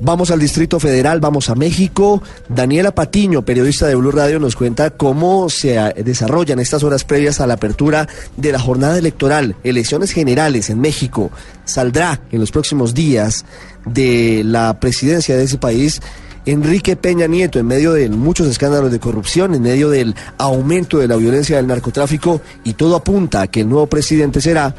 Vamos al Distrito Federal, vamos a México. Daniela Patiño, periodista de Blue Radio, nos cuenta cómo se desarrollan estas horas previas a la apertura de la jornada electoral, elecciones generales en México. Saldrá en los próximos días de la presidencia de ese país Enrique Peña Nieto, en medio de muchos escándalos de corrupción, en medio del aumento de la violencia del narcotráfico, y todo apunta a que el nuevo presidente será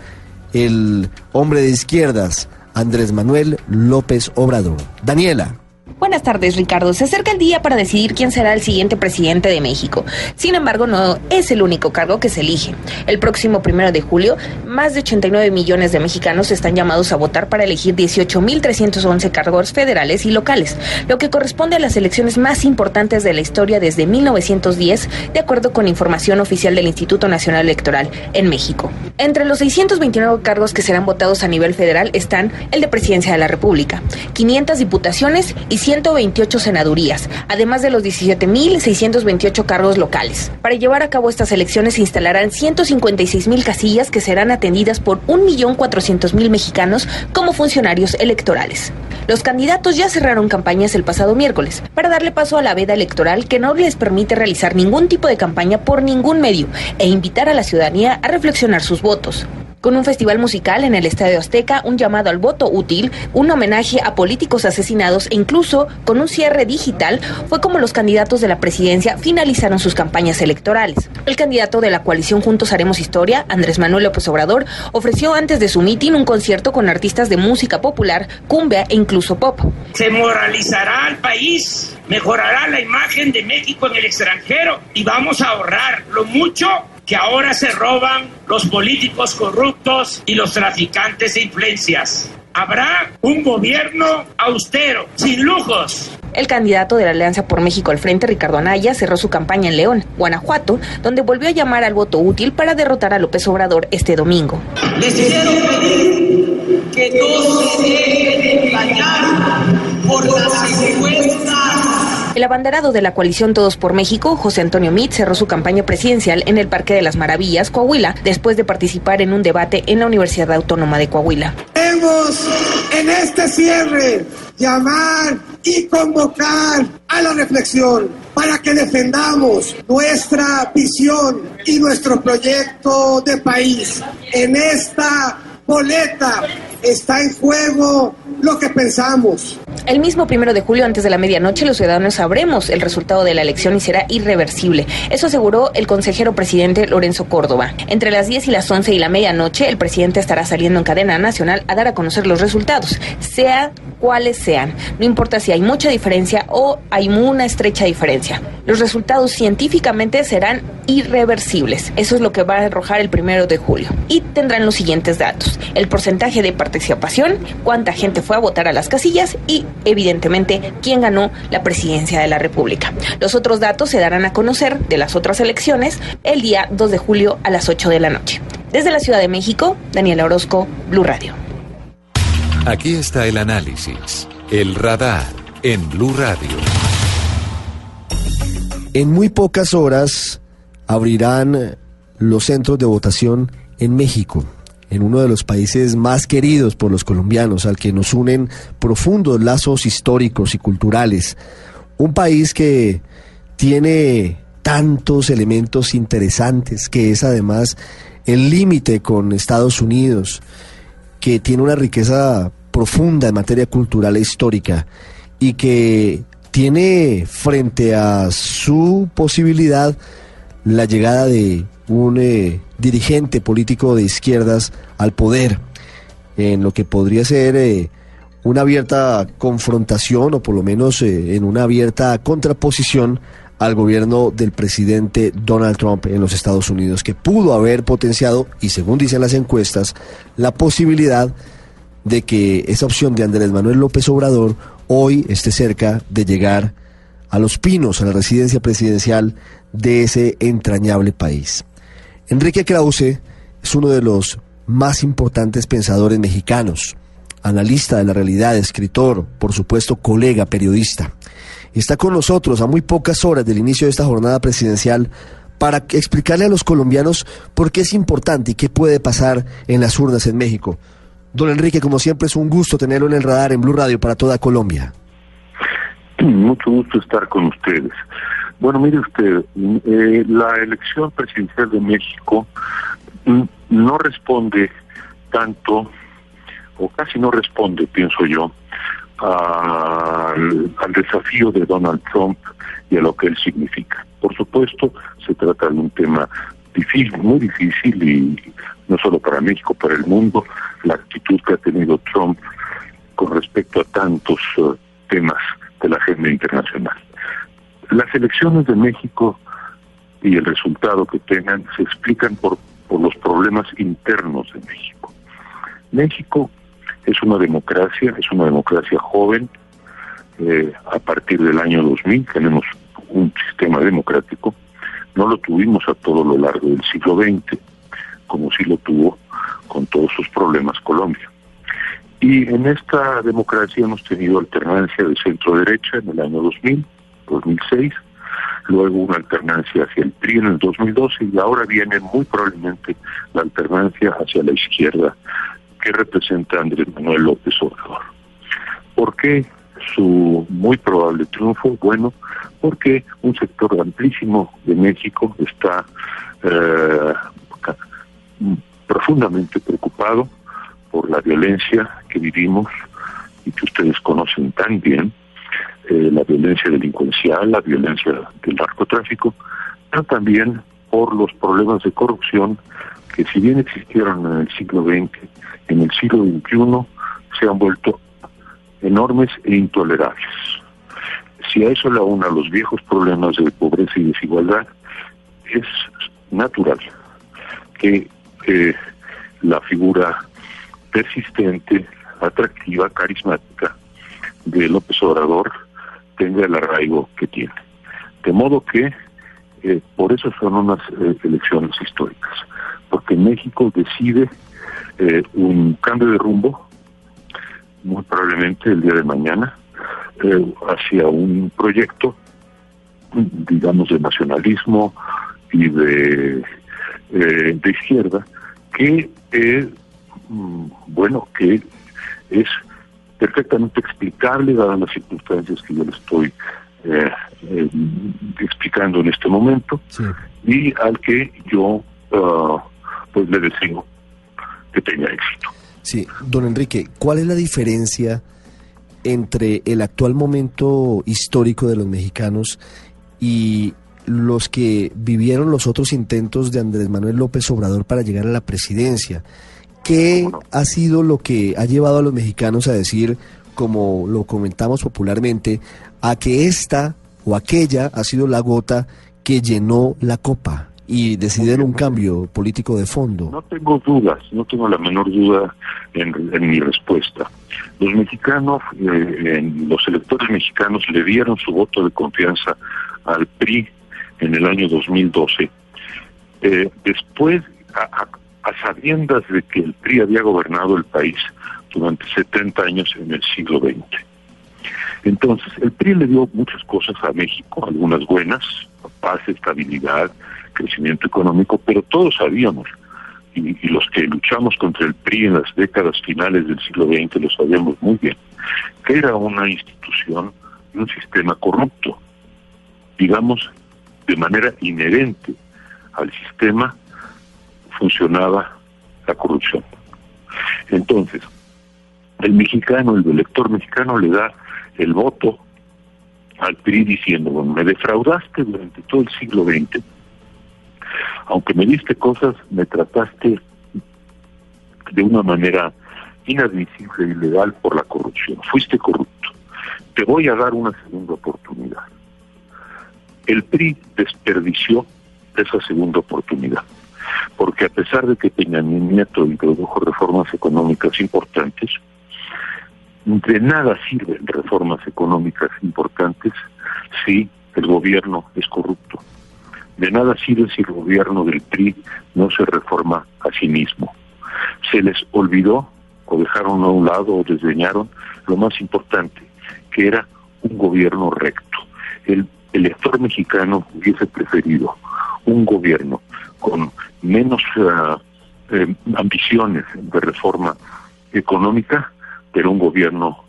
el hombre de izquierdas, Andrés Manuel López Obrador. Daniela. Buenas tardes, Ricardo. Se acerca el día para decidir quién será el siguiente presidente de México. Sin embargo, no es el único cargo que se elige. El próximo primero de julio, más de 89 millones de mexicanos están llamados a votar para elegir 18.311 cargos federales y locales, lo que corresponde a las elecciones más importantes de la historia desde 1910, de acuerdo con información oficial del Instituto Nacional Electoral en México. Entre los 629 cargos que serán votados a nivel federal están el de Presidencia de la República, 500 diputaciones y 128 senadurías, además de los 17.628 cargos locales. Para llevar a cabo estas elecciones se instalarán 156.000 casillas que serán atendidas por 1.400.000 mexicanos como funcionarios electorales. Los candidatos ya cerraron campañas el pasado miércoles para darle paso a la veda electoral que no les permite realizar ningún tipo de campaña por ningún medio e invitar a la ciudadanía a reflexionar sus votos con un festival musical en el Estadio Azteca, un llamado al voto útil, un homenaje a políticos asesinados e incluso con un cierre digital, fue como los candidatos de la presidencia finalizaron sus campañas electorales. El candidato de la coalición Juntos Haremos Historia, Andrés Manuel López Obrador, ofreció antes de su mitin un concierto con artistas de música popular, cumbia e incluso pop. Se moralizará al país, mejorará la imagen de México en el extranjero y vamos a ahorrar lo mucho que ahora se roban los políticos corruptos y los traficantes de influencias. Habrá un gobierno austero, sin lujos. El candidato de la Alianza por México al Frente, Ricardo Anaya, cerró su campaña en León, Guanajuato, donde volvió a llamar al voto útil para derrotar a López Obrador este domingo. Les quiero pedir que no se dejen engañar por las encuestas el abanderado de la coalición Todos por México, José Antonio Mit, cerró su campaña presidencial en el Parque de las Maravillas, Coahuila, después de participar en un debate en la Universidad Autónoma de Coahuila. Queremos en este cierre llamar y convocar a la reflexión para que defendamos nuestra visión y nuestro proyecto de país. En esta boleta está en juego lo que pensamos. El mismo primero de julio, antes de la medianoche, los ciudadanos sabremos el resultado de la elección y será irreversible. Eso aseguró el consejero presidente Lorenzo Córdoba. Entre las 10 y las 11 y la medianoche, el presidente estará saliendo en cadena nacional a dar a conocer los resultados, sea cuales sean. No importa si hay mucha diferencia o hay una estrecha diferencia. Los resultados científicamente serán irreversibles. Eso es lo que va a arrojar el primero de julio. Y tendrán los siguientes datos. El porcentaje de participación, cuánta gente fue a votar a las casillas y, evidentemente, quién ganó la presidencia de la República. Los otros datos se darán a conocer de las otras elecciones el día 2 de julio a las 8 de la noche. Desde la Ciudad de México, Daniela Orozco, Blue Radio. Aquí está el análisis, el radar en Blue Radio. En muy pocas horas abrirán los centros de votación en México en uno de los países más queridos por los colombianos, al que nos unen profundos lazos históricos y culturales. Un país que tiene tantos elementos interesantes, que es además el límite con Estados Unidos, que tiene una riqueza profunda en materia cultural e histórica y que tiene frente a su posibilidad la llegada de un eh, dirigente político de izquierdas al poder, en lo que podría ser eh, una abierta confrontación o por lo menos eh, en una abierta contraposición al gobierno del presidente Donald Trump en los Estados Unidos, que pudo haber potenciado, y según dicen las encuestas, la posibilidad de que esa opción de Andrés Manuel López Obrador hoy esté cerca de llegar a Los Pinos, a la residencia presidencial de ese entrañable país. Enrique Krause es uno de los más importantes pensadores mexicanos, analista de la realidad, escritor, por supuesto colega, periodista. Está con nosotros a muy pocas horas del inicio de esta jornada presidencial para explicarle a los colombianos por qué es importante y qué puede pasar en las urnas en México. Don Enrique, como siempre, es un gusto tenerlo en el radar en Blue Radio para toda Colombia. Mucho gusto estar con ustedes. Bueno, mire usted, eh, la elección presidencial de México mm, no responde tanto, o casi no responde, pienso yo, al, al, desafío de Donald Trump y a lo que él significa. Por supuesto, se trata de un tema difícil, muy difícil, y no solo para México, para el mundo, la actitud que ha tenido Trump con respecto a tantos uh, temas de la agenda internacional. Las elecciones de México y el resultado que tengan se explican por, los problemas internos de México. México es una democracia, es una democracia joven. Eh, a partir del año 2000 tenemos un sistema democrático. No lo tuvimos a todo lo largo del siglo XX, como sí lo tuvo con todos sus problemas Colombia. Y en esta democracia hemos tenido alternancia de centro-derecha en el año 2000, 2006, luego una alternancia hacia el PRI en el 2012 y ahora viene muy probablemente la alternancia hacia la izquierda que representa Andrés Manuel López Obrador. ¿Por qué su muy probable triunfo? Bueno, porque un sector amplísimo de México está eh, profundamente preocupado por la violencia que vivimos y que ustedes conocen tan bien, eh, la violencia delincuencial, la violencia del narcotráfico, pero también por los problemas de corrupción que si bien existieron en el siglo XX, en el siglo XXI se han vuelto enormes e intolerables. Si a eso le a los viejos problemas de pobreza y desigualdad, es natural que eh, la figura persistente, atractiva, carismática de López Obrador tenga el arraigo que tiene. De modo que eh, por eso son unas eh, elecciones históricas, porque México decide eh, un cambio de rumbo, muy probablemente el día de mañana, hacia un proyecto, digamos, de nacionalismo y de, de izquierda, que, mm, bueno, que es perfectamente explicable dadas las circunstancias que yo le estoy eh, eh, explicando en este momento y al que yo uh, pues le deseo que tenga éxito. Sí, don Enrique, ¿cuál es la diferencia entre el actual momento histórico de los mexicanos y los que vivieron los otros intentos de Andrés Manuel López Obrador para llegar a la presidencia? ¿Qué ha sido lo que ha llevado a los mexicanos a decir, como lo comentamos popularmente, a que esta o aquella ha sido la gota que llenó la copa y deciden un cambio político de fondo? No tengo dudas, no tengo la menor duda en, mi respuesta. Los mexicanos, eh, los electores mexicanos le dieron su voto de confianza al PRI en el año 2012. Eh, después, a, a sabiendas de que el PRI había gobernado el país durante 70 años en el siglo XX. Entonces, el PRI le dio muchas cosas a México, algunas buenas, paz, estabilidad, crecimiento económico, pero todos sabíamos, y, y, los que luchamos contra el PRI en las décadas finales del siglo XX lo sabíamos muy bien, que era una institución y un sistema corrupto, digamos, de manera inherente al sistema funcionaba la corrupción. Entonces, el mexicano, el elector mexicano le da el voto al PRI diciendo, bueno, me defraudaste durante todo el siglo XX, aunque me diste cosas, me trataste de una manera inadmisible y ilegal por la corrupción, fuiste corrupto, te voy a dar una segunda oportunidad. El PRI desperdició esa segunda oportunidad porque a pesar de que Peña Nieto introdujo reformas económicas importantes, de nada sirven reformas económicas importantes si el gobierno es corrupto. De nada sirve si el gobierno del PRI no se reforma a sí mismo. Se les olvidó o dejaron a un lado o desdeñaron lo más importante, que era un gobierno recto. El elector mexicano hubiese preferido un gobierno con menos eh, ambiciones de reforma económica, pero un gobierno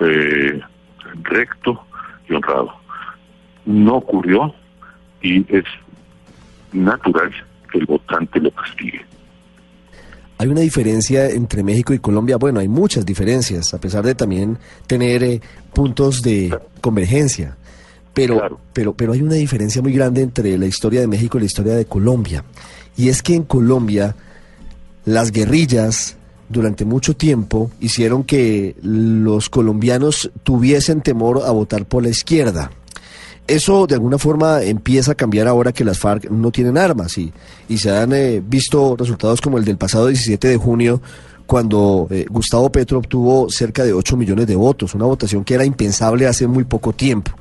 eh, recto y honrado. No ocurrió y es natural que el votante lo castigue. Hay una diferencia entre México y Colombia. Bueno, hay muchas diferencias, a pesar de también tener eh, puntos de convergencia. Pero, pero, pero hay una diferencia muy grande entre la historia de México y la historia de Colombia. Y es que en Colombia las guerrillas durante mucho tiempo hicieron que los colombianos tuviesen temor a votar por la izquierda. Eso de alguna forma empieza a cambiar ahora que las FARC no tienen armas y, se han eh, visto resultados como el del pasado 17 de junio cuando eh, Gustavo Petro obtuvo cerca de 8 millones de votos, una votación que era impensable hace muy poco tiempo.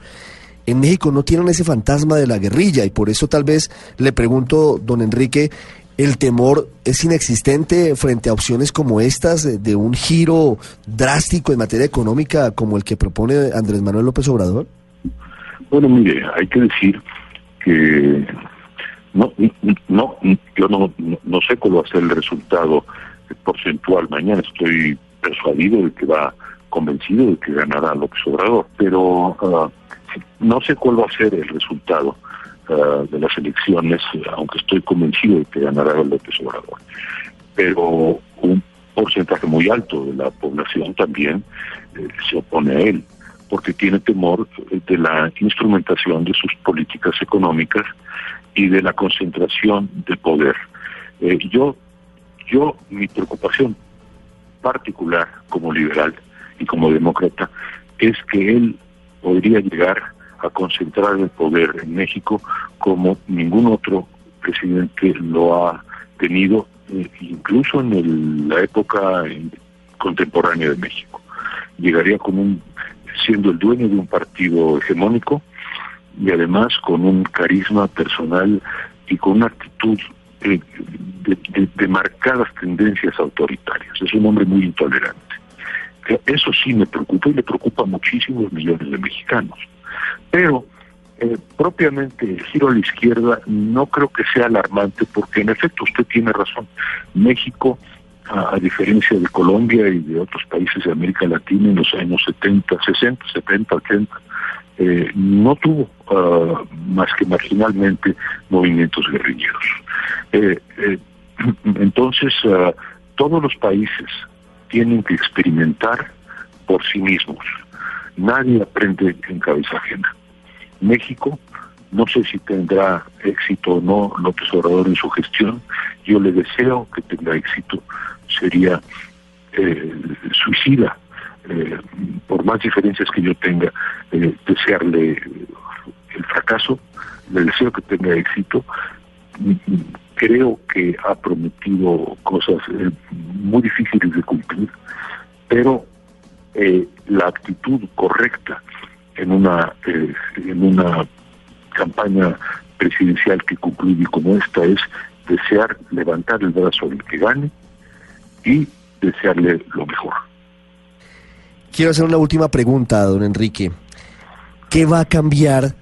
En México no tienen ese fantasma de la guerrilla y por eso tal vez le pregunto, don Enrique, el temor es inexistente frente a opciones como estas de, un giro drástico en materia económica como el que propone Andrés Manuel López Obrador? Bueno, mire, hay que decir que no, no, yo no, no sé cuál va a ser el resultado porcentual mañana. Estoy persuadido de que va, convencido de que ganará López Obrador, pero ah, no sé cuál va a ser el resultado uh, de las elecciones, aunque estoy convencido de que ganará López Obrador. Pero un porcentaje muy alto de la población también eh, se opone a él, porque tiene temor de la instrumentación de sus políticas económicas y de la concentración de poder. Eh, yo, yo, mi preocupación particular como liberal y como demócrata es que él podría llegar a concentrar el poder en México como ningún otro presidente lo ha tenido, eh, incluso en la época contemporánea de México. Llegaría como un, siendo el dueño de un partido hegemónico y además con un carisma personal y con una actitud eh, de marcadas tendencias autoritarias. Es un hombre muy intolerante. Eso sí me preocupa y le preocupa a muchísimos millones de mexicanos. Pero eh, propiamente el giro a la izquierda no creo que sea alarmante porque en efecto usted tiene razón. México, a, diferencia de Colombia y de otros países de América Latina en los años 70, 60, 70, 80, no tuvo ah, más que marginalmente movimientos guerrilleros. Eh, eh, entonces, ah, todos los países tienen que experimentar por sí mismos. Nadie aprende en cabeza ajena. México, no sé si tendrá éxito o no López Obrador en su gestión, yo le deseo que tenga éxito, sería eh, suicida, eh, por más diferencias que yo tenga, eh, desearle el fracaso, le deseo que tenga éxito, creo que ha prometido cosas eh, muy difíciles de cumplir, pero la actitud correcta en una eh, en una campaña presidencial que concluye como esta es desear levantar el brazo al que gane y desearle lo mejor. Quiero hacer una última pregunta, don Enrique. ¿Qué va a cambiar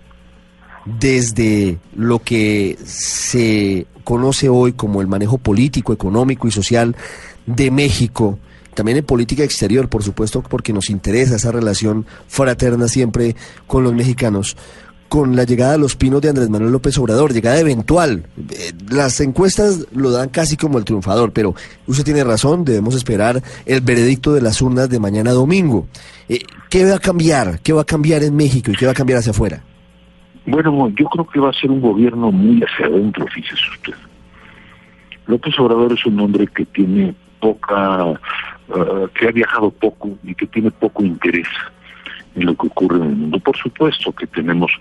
desde lo que se conoce hoy como el manejo político, económico y social de México, también en política exterior, por supuesto, porque nos interesa esa relación fraterna siempre con los mexicanos, con la llegada de los pinos de Andrés Manuel López Obrador, llegada eventual. Eh, las encuestas lo dan casi como el triunfador, pero usted tiene razón, debemos esperar el veredicto de las urnas de mañana domingo. Eh, ¿Qué va a cambiar? ¿Qué va a cambiar en México y qué va a cambiar hacia afuera? Bueno, yo creo que va a ser un gobierno muy hacia adentro, fíjese usted. López Obrador es un hombre que tiene poca, eh, que ha viajado poco y que tiene poco interés en lo que ocurre en el mundo. Por supuesto que tenemos,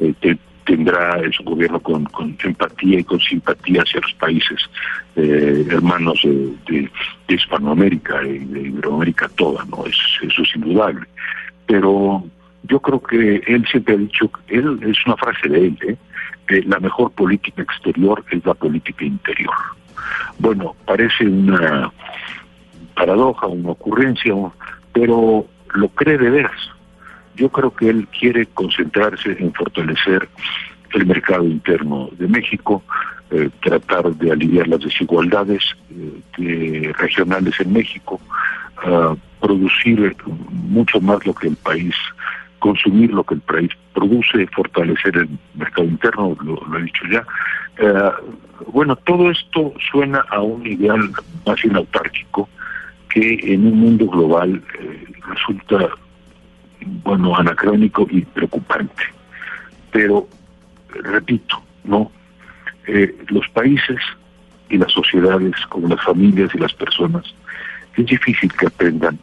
eh, tendrá su gobierno con, empatía y con simpatía hacia los países eh, hermanos de, Hispanoamérica y de Iberoamérica toda, ¿no? eso es indudable. Pero yo creo que él siempre ha dicho, él es una frase de él, ¿eh? que la mejor política exterior es la política interior. Bueno, parece una paradoja, una ocurrencia, pero lo cree de veras. Yo creo que él quiere concentrarse en fortalecer el mercado interno de México, eh, tratar de aliviar las desigualdades eh, regionales en México, producir mucho más lo que el país consumir lo que el país produce, fortalecer el mercado interno, lo, he dicho ya. Eh, bueno, todo esto suena a un ideal más bien autárquico que en un mundo global eh, resulta, bueno, anacrónico y preocupante. Pero, repito, no, eh, los países y las sociedades, como las familias y las personas, es difícil que aprendan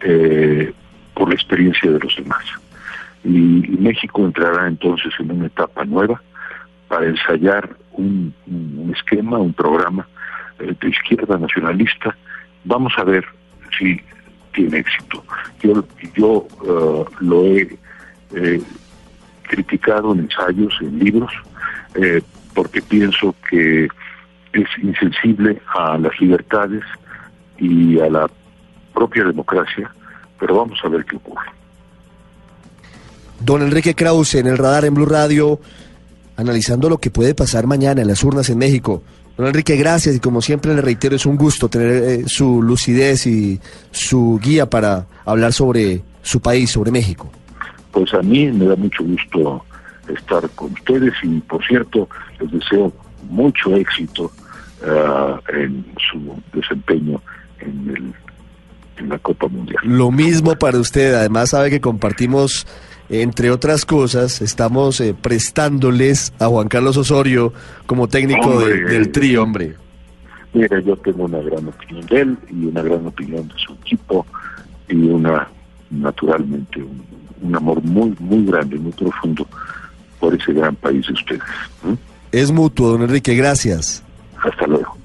eh, por la experiencia de los demás. Y, México entrará entonces en una etapa nueva para ensayar un, esquema, un programa de izquierda nacionalista. Vamos a ver si tiene éxito. Yo, yo uh, lo he eh, criticado en ensayos, en libros, porque pienso que es insensible a las libertades y a la propia democracia, pero vamos a ver qué ocurre. Don Enrique Krause en el radar en Blue Radio, analizando lo que puede pasar mañana en las urnas en México. Don Enrique, gracias y como siempre le reitero, es un gusto tener eh, su lucidez y su guía para hablar sobre su país, sobre México. Pues a mí me da mucho gusto estar con ustedes y por cierto les deseo mucho éxito uh, en su desempeño en, el, en la Copa Mundial. Lo mismo para usted, además sabe que compartimos entre otras cosas, estamos eh, prestándoles a Juan Carlos Osorio como técnico del tri, hombre. Mira, yo tengo una gran opinión de él y una gran opinión de su equipo y una, naturalmente, un, amor muy, muy grande, muy profundo por ese gran país de ustedes. Es mutuo, don Enrique, gracias. Hasta luego.